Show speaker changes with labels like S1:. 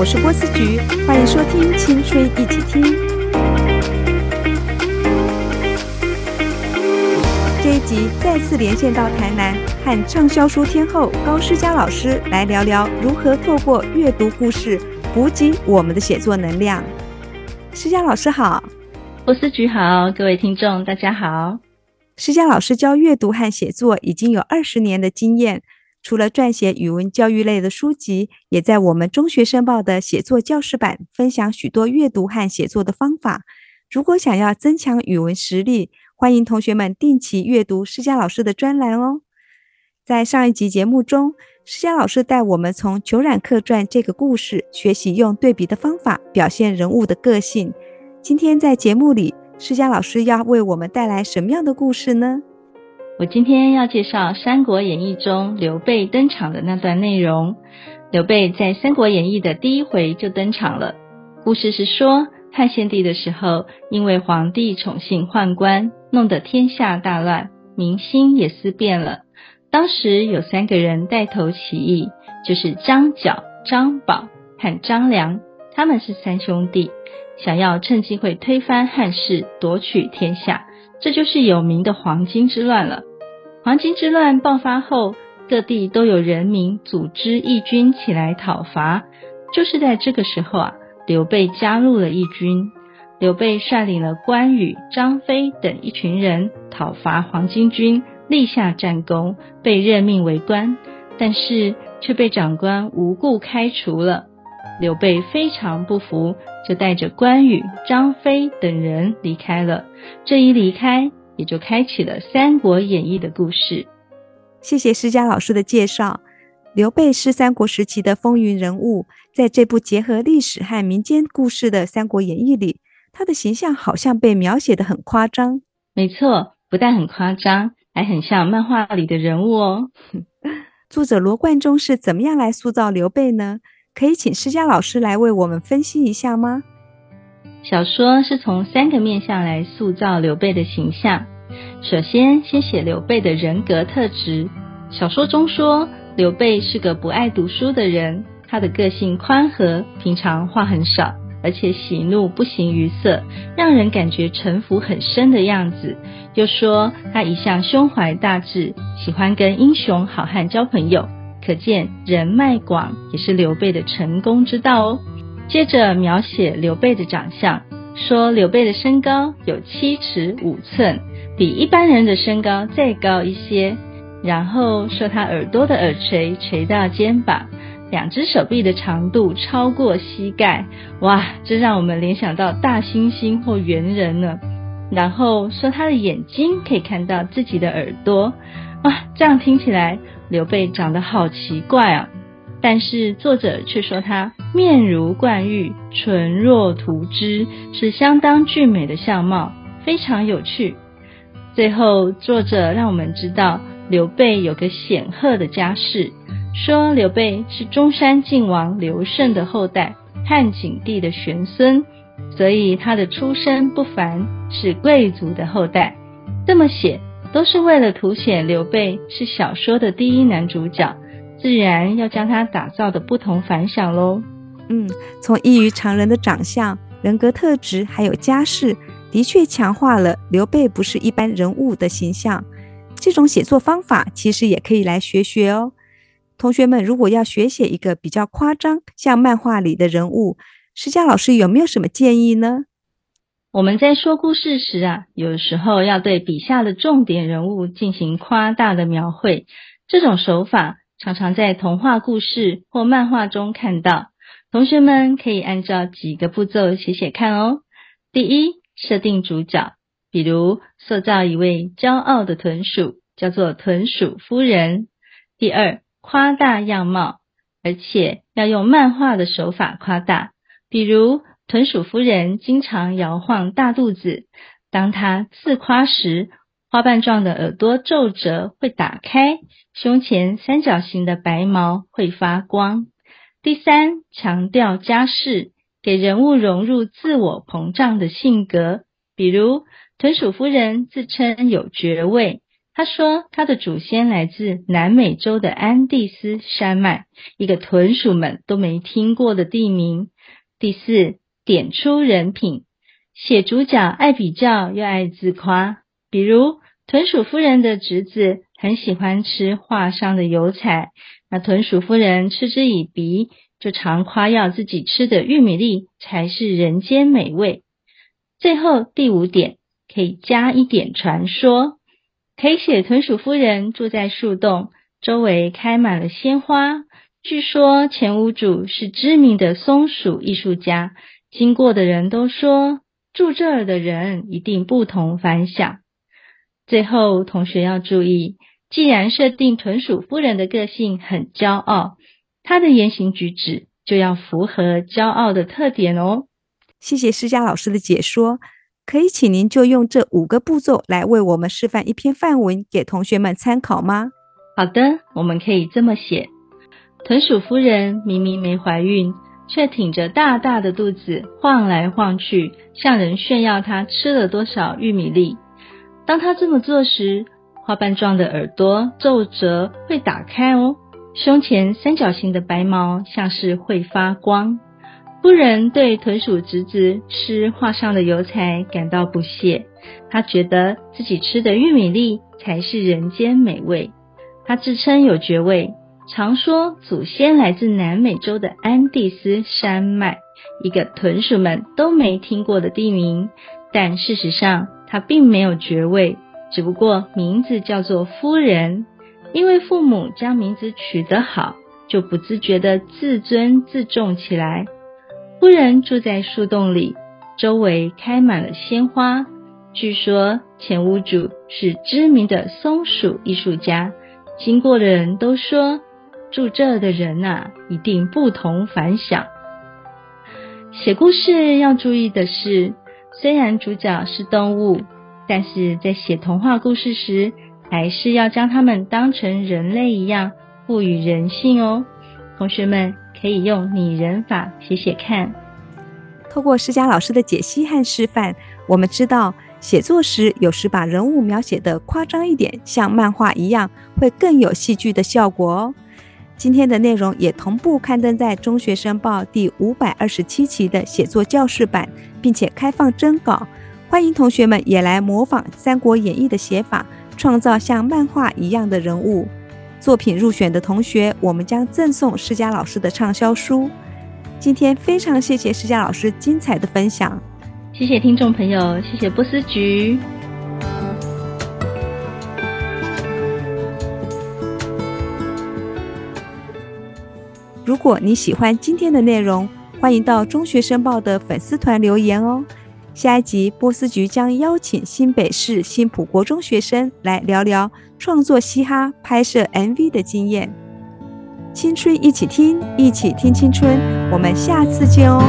S1: 我是波斯菊，欢迎收听《青春一起听》。这一集再次连线到台南，和畅销书天后高诗佳老师来聊聊如何透过阅读故事补给我们的写作能量。诗佳老师好，
S2: 波斯菊好，各位听众大家好。
S1: 诗佳老师教阅读和写作已经有二十年的经验。除了撰写语文教育类的书籍，也在我们中学生报的写作教室版分享许多阅读和写作的方法。如果想要增强语文实力，欢迎同学们定期阅读施佳老师的专栏哦。在上一集节目中，施佳老师带我们从《裘冉客传》这个故事学习用对比的方法表现人物的个性。今天在节目里，施佳老师要为我们带来什么样的故事呢？
S2: 我今天要介绍《三国演义》中刘备登场的那段内容。刘备在《三国演义》的第一回就登场了。故事是说，汉献帝的时候，因为皇帝宠幸宦官，弄得天下大乱，民心也思变了。当时有三个人带头起义，就是张角、张宝和张良，他们是三兄弟，想要趁机会推翻汉室，夺取天下，这就是有名的黄巾之乱了。黄巾之乱爆发后，各地都有人民组织义军起来讨伐。就是在这个时候啊，刘备加入了义军。刘备率领了关羽、张飞等一群人讨伐黄巾军，立下战功，被任命为官，但是却被长官无故开除了。刘备非常不服，就带着关羽、张飞等人离开了。这一离开。也就开启了《三国演义》的故事。
S1: 谢谢施佳老师的介绍。刘备是三国时期的风云人物，在这部结合历史和民间故事的《三国演义》里，他的形象好像被描写的很夸张。
S2: 没错，不但很夸张，还很像漫画里的人物哦。
S1: 作者罗贯中是怎么样来塑造刘备呢？可以请施佳老师来为我们分析一下吗？
S2: 小说是从三个面向来塑造刘备的形象。首先，先写刘备的人格特质。小说中说，刘备是个不爱读书的人，他的个性宽和，平常话很少，而且喜怒不形于色，让人感觉城府很深的样子。又说他一向胸怀大志，喜欢跟英雄好汉交朋友，可见人脉广也是刘备的成功之道哦。接着描写刘备的长相，说刘备的身高有七尺五寸，比一般人的身高再高一些。然后说他耳朵的耳垂垂到肩膀，两只手臂的长度超过膝盖，哇，这让我们联想到大猩猩或猿人呢。然后说他的眼睛可以看到自己的耳朵，哇，这样听起来刘备长得好奇怪啊。但是作者却说他面如冠玉，唇若涂脂，是相当俊美的相貌，非常有趣。最后，作者让我们知道刘备有个显赫的家世，说刘备是中山靖王刘胜的后代，汉景帝的玄孙，所以他的出身不凡，是贵族的后代。这么写都是为了凸显刘备是小说的第一男主角。自然要将他打造的不同凡响喽。
S1: 嗯，从异于常人的长相、人格特质，还有家世，的确强化了刘备不是一般人物的形象。这种写作方法其实也可以来学学哦。同学们，如果要学写一个比较夸张、像漫画里的人物，施佳老师有没有什么建议呢？
S2: 我们在说故事时啊，有时候要对笔下的重点人物进行夸大的描绘，这种手法。常常在童话故事或漫画中看到，同学们可以按照几个步骤写写看哦。第一，设定主角，比如塑造一位骄傲的豚鼠，叫做豚鼠夫人。第二，夸大样貌，而且要用漫画的手法夸大，比如豚鼠夫人经常摇晃大肚子，当她自夸时。花瓣状的耳朵皱褶会打开，胸前三角形的白毛会发光。第三，强调家世，给人物融入自我膨胀的性格。比如，豚鼠夫人自称有爵位，她说他的祖先来自南美洲的安第斯山脉，一个豚鼠们都没听过的地名。第四，点出人品，写主角爱比较又爱自夸，比如豚鼠夫人的侄子很喜欢吃画上的油彩，那豚鼠夫人嗤之以鼻，就常夸耀自己吃的玉米粒才是人间美味。最后第五点，可以加一点传说。可以写豚鼠夫人住在树洞，周围开满了鲜花。据说前屋主是知名的松鼠艺术家，经过的人都说住这儿的人一定不同凡响。最后，同学要注意，既然设定豚鼠夫人的个性很骄傲，她的言行举止就要符合骄傲的特点哦。
S1: 谢谢施佳老师的解说。可以请您就用这五个步骤来为我们示范一篇范文给同学们参考吗？
S2: 好的，我们可以这么写：豚鼠夫人明明没怀孕，却挺着大大的肚子晃来晃去，向人炫耀她吃了多少玉米粒。当他这么做时，花瓣状的耳朵皱褶会打开哦，胸前三角形的白毛像是会发光。夫人对豚鼠侄子吃画上的油彩感到不屑，她觉得自己吃的玉米粒才是人间美味。她自称有爵位，常说祖先来自南美洲的安第斯山脉，一个豚鼠们都没听过的地名。但事实上，她并没有爵位，只不过名字叫做夫人。因为父母将名字取得好，就不自觉的自尊自重起来。夫人住在树洞里，周围开满了鲜花。据说前屋主是知名的松鼠艺术家，经过的人都说住这的人呐，一定不同凡响。写故事要注意的是，虽然主角是动物，但是在写童话故事时，还是要将它们当成人类一样，赋予人性哦。同学们。可以用拟人法写写看。
S1: 透过施佳老师的解析和示范，我们知道写作时有时把人物描写的夸张一点，像漫画一样，会更有戏剧的效果哦。今天的内容也同步刊登在《中学生报》第五百二十七期的写作教室版，并且开放征稿，欢迎同学们也来模仿《三国演义》的写法，创造像漫画一样的人物。作品入选的同学，我们将赠送施佳老师的畅销书。今天非常谢谢施佳老师精彩的分享，
S2: 谢谢听众朋友，谢谢波斯菊。
S1: 如果你喜欢今天的内容，欢迎到中学申报的粉丝团留言哦。下一集，波斯菊将邀请新北市新浦国中学生来聊聊创作嘻哈、拍摄 MV 的经验。青春一起听，一起听青春，我们下次见哦。